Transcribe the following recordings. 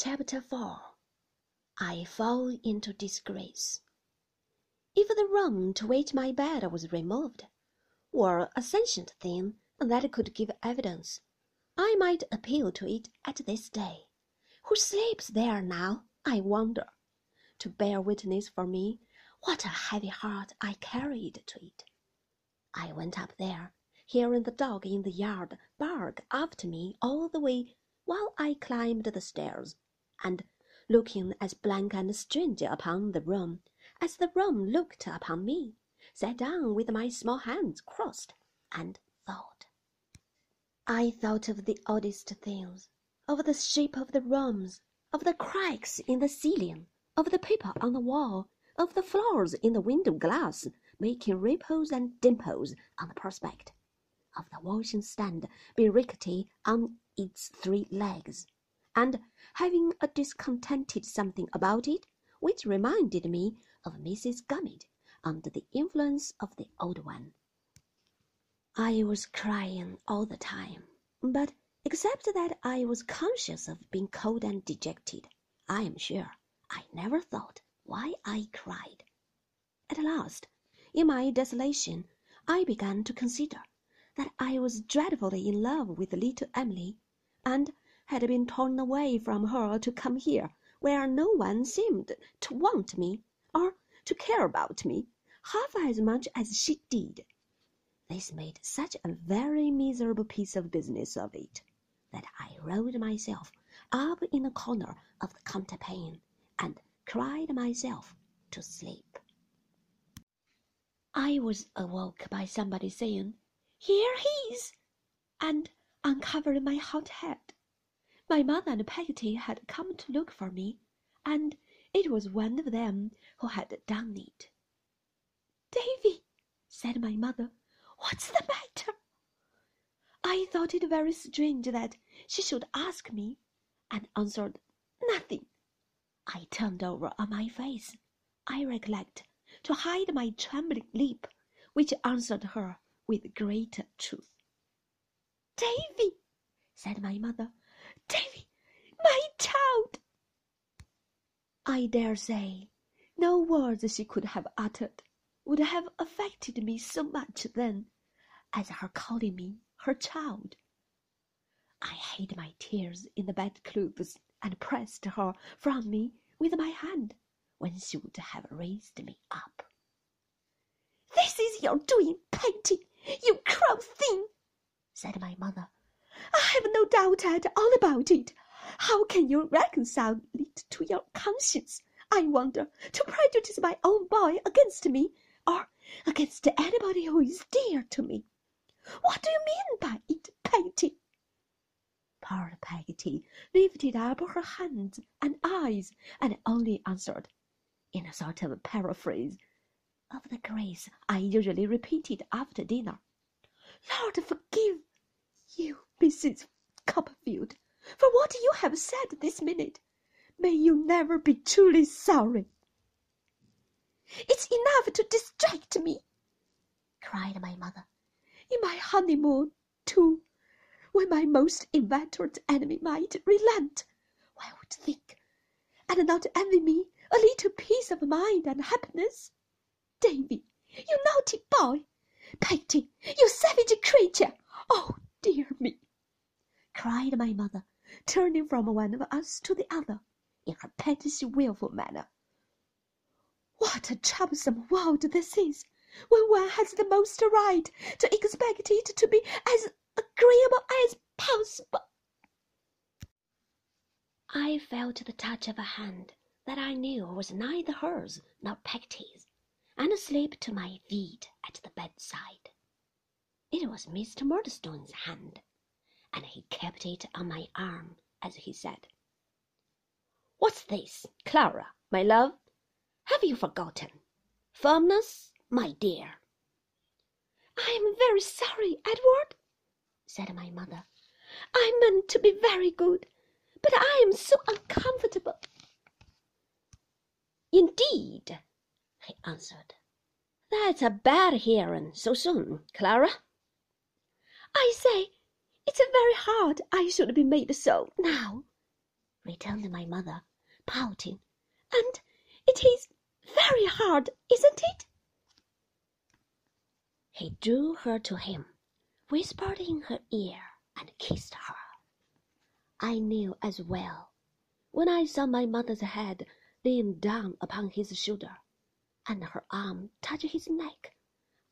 Chapter 4 I Fall into Disgrace. If the room to which my bed was removed were a sentient thing that could give evidence, I might appeal to it at this day. Who sleeps there now, I wonder, to bear witness for me what a heavy heart I carried to it. I went up there, hearing the dog in the yard bark after me all the way while I climbed the stairs and looking as blank and strange upon the room as the room looked upon me, sat down with my small hands crossed, and thought. I thought of the oddest things, of the shape of the rooms, of the cracks in the ceiling, of the paper on the wall, of the flaws in the window glass making ripples and dimples on the prospect, of the washing stand be rickety on its three legs and having a discontented something about it which reminded me of Mrs. Gummidge under the influence of the old one. I was crying all the time, but except that I was conscious of being cold and dejected, I am sure I never thought why I cried. At last, in my desolation, I began to consider that I was dreadfully in love with little Emily, and had been torn away from her to come here where no one seemed to want me or to care about me half as much as she did. This made such a very miserable piece of business of it that I rolled myself up in a corner of the counterpane and cried myself to sleep. I was awoke by somebody saying, Here he is, and uncovering my hot head. My mother and Peggotty had come to look for me, and it was one of them who had done it. Davy, said my mother, what's the matter? I thought it very strange that she should ask me, and answered nothing. I turned over on my face, I recollect, to hide my trembling lip, which answered her with greater truth. Davy, said my mother, Davy, my child! I dare say no words she could have uttered would have affected me so much then as her calling me her child. I hid my tears in the bedclothes and pressed her from me with my hand when she would have raised me up. This is your doing, Peggotty, you crow thing, said my mother. I have no doubt at all about it. How can you reconcile it to your conscience, I wonder, to prejudice my own boy against me, or against anybody who is dear to me? What do you mean by it, Peggotty? Poor Peggotty lifted up her hands and eyes and only answered, in a sort of paraphrase of the grace I usually repeated after dinner, Lord forgive you, Mrs. Copperfield, for what you have said this minute. May you never be truly sorry. It's enough to distract me, cried my mother. In my honeymoon, too, when my most inveterate enemy might relent, one would think, and not envy me a little peace of mind and happiness. Davy, you naughty boy! Peggotty, you savage creature! Oh, dear me! Cried my mother, turning from one of us to the other in her pettish, wilful manner. What a troublesome world this is, when one has the most right to expect it to be as agreeable as possible. I felt the touch of a hand that I knew was neither hers nor Peggotty's, and slipped to my feet at the bedside. It was Mr. Murdstone's hand, and he kept it on my arm as he said, What's this, Clara, my love? Have you forgotten? Firmness, my dear. I am very sorry, Edward, said my mother. I meant to be very good, but I am so uncomfortable. Indeed, he answered. That's a bad hearing so soon, Clara. I say, it's very hard I should be made so now, returned my mother, pouting. And it is very hard, isn't it? He drew her to him, whispered in her ear, and kissed her. I knew as well, when I saw my mother's head lean down upon his shoulder, and her arm touch his neck,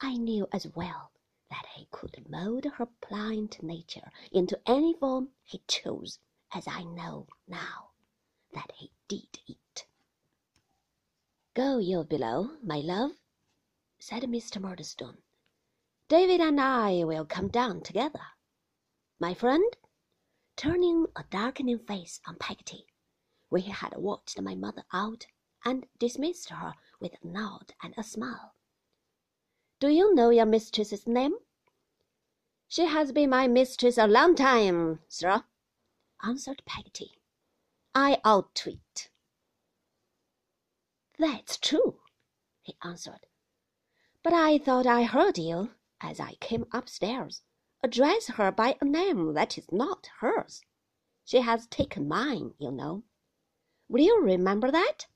I knew as well that he could mold her pliant nature into any form he chose, as I know now that he did it. Go you below, my love, said Mr. Murdstone. David and I will come down together. My friend, turning a darkening face on Peggotty, we had watched my mother out and dismissed her with a nod and a smile. Do you know your mistress's name? She has been my mistress a long time, sir, answered Peggotty. I ought to it. That's true, he answered. But I thought I heard you as I came upstairs, address her by a name that is not hers. She has taken mine, you know. Will you remember that?